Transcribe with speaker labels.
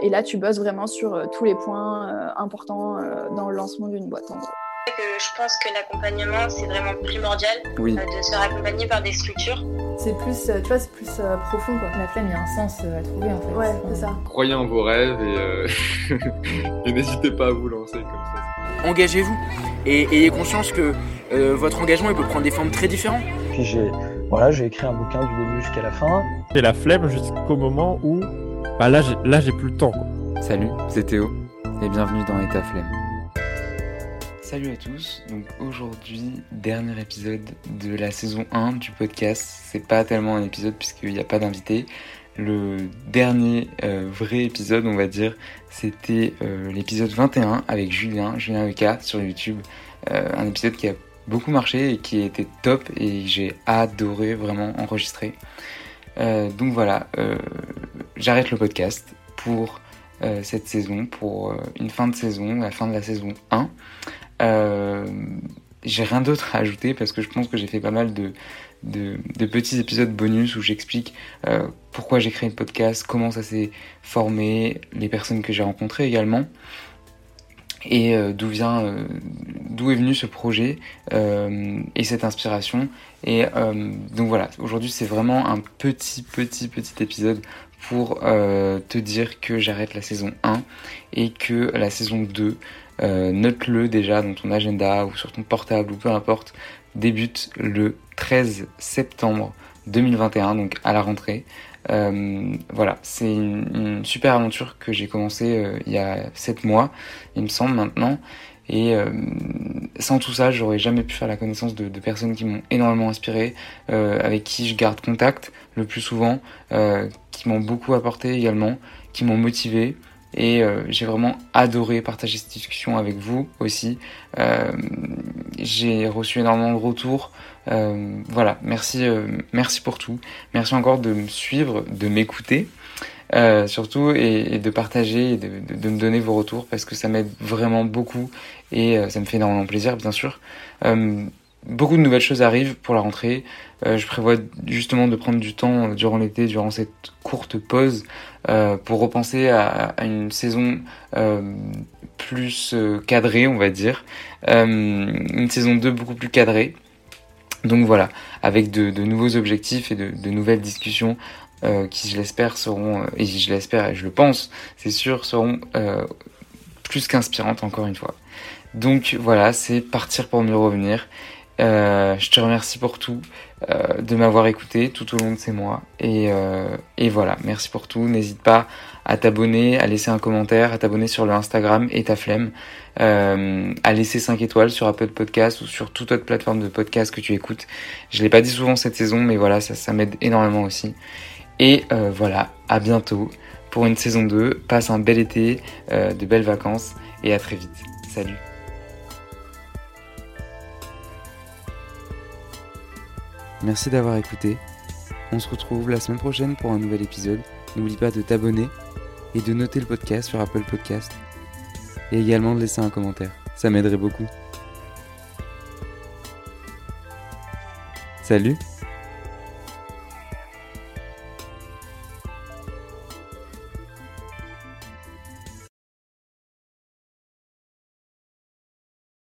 Speaker 1: et là, tu bosses vraiment sur tous les points importants dans le lancement d'une boîte en gros
Speaker 2: je pense que l'accompagnement, c'est vraiment primordial
Speaker 3: oui.
Speaker 2: de se faire accompagner par des structures.
Speaker 1: C'est plus, tu vois, c'est plus profond quoi.
Speaker 4: La flemme, il y a un sens à trouver en fait.
Speaker 1: Ouais, c'est ça.
Speaker 3: Croyez en vos rêves et, et n'hésitez pas à vous lancer comme ça.
Speaker 5: Engagez-vous et ayez conscience que votre engagement il peut prendre des formes très différentes.
Speaker 6: Puis j'ai voilà, j'ai écrit un bouquin du début jusqu'à la fin.
Speaker 7: J'ai la flemme jusqu'au moment où bah là j'ai là j'ai plus le temps quoi.
Speaker 3: Salut, c'est Théo et bienvenue dans État Flemme. Salut à tous, donc aujourd'hui, dernier épisode de la saison 1 du podcast. C'est pas tellement un épisode puisqu'il n'y a pas d'invité. Le dernier euh, vrai épisode, on va dire, c'était euh, l'épisode 21 avec Julien, Julien Eka sur YouTube. Euh, un épisode qui a beaucoup marché et qui était top et j'ai adoré vraiment enregistrer. donc voilà, j'arrête le podcast pour cette saison, pour une fin de saison, la fin de la saison 1. Euh, j'ai rien d'autre à ajouter parce que je pense que j'ai fait pas mal de, de, petits épisodes bonus où j'explique euh, pourquoi j'ai créé le podcast, comment ça s'est formé, les personnes que j'ai rencontrées également et euh, d'où vient d'où est venu ce projet et cette inspiration et donc voilà aujourd'hui c'est vraiment un petit petit petit épisode pour te dire que j'arrête la saison 1 et que la saison 2 euh, note-le déjà dans ton agenda ou sur ton portable ou peu importe, débute le 13 septembre 2021, donc à la rentrée. Euh, voilà, c'est une, super aventure que j'ai commencé euh, il y a 7 mois, il me semble maintenant. Et sans tout ça, j'aurais jamais pu faire la connaissance de, de personnes qui m'ont énormément inspiré, avec qui je garde contact le plus souvent, qui m'ont beaucoup apporté également, qui m'ont motivé. Et euh, j'ai vraiment adoré partager cette discussion avec vous aussi. Euh, j'ai reçu énormément de retours. Euh, voilà, merci, euh, merci pour tout. Merci encore de me suivre, de m'écouter. Surtout et, de partager et de, me donner vos retours parce que ça m'aide vraiment beaucoup et ça me fait énormément plaisir bien sûr beaucoup de nouvelles choses arrivent pour la rentrée. Euh, je prévois justement de prendre du temps euh, durant l'été, durant cette courte pause, euh, pour repenser à, une saison plus cadrée, on va dire. une saison 2 beaucoup plus cadrée. Donc voilà, avec de, nouveaux objectifs et de nouvelles discussions qui, je l'espère, seront, et je l'espère et je le pense, c'est sûr, seront plus qu'inspirantes encore une fois. Donc voilà, c'est partir pour mieux revenir. Euh, je te remercie pour tout, euh, de m'avoir écouté tout au long de ces mois. Et, euh, et voilà, merci pour tout. N'hésite pas à t'abonner, à laisser un commentaire, à t'abonner sur le Instagram et ta flemme, euh, à laisser 5 étoiles sur Apple Podcast ou sur toute autre plateforme de podcast que tu écoutes. Je l'ai pas dit souvent cette saison, mais voilà, ça, ça m'aide énormément aussi. Et euh, voilà, à bientôt pour une saison 2. Passe un bel été, euh, de belles vacances et à très vite. Salut Merci d'avoir écouté. On se retrouve la semaine prochaine pour un nouvel épisode. N'oublie pas de t'abonner et de noter le podcast sur Apple Podcast. Et également de laisser un commentaire. Ça m'aiderait beaucoup. Salut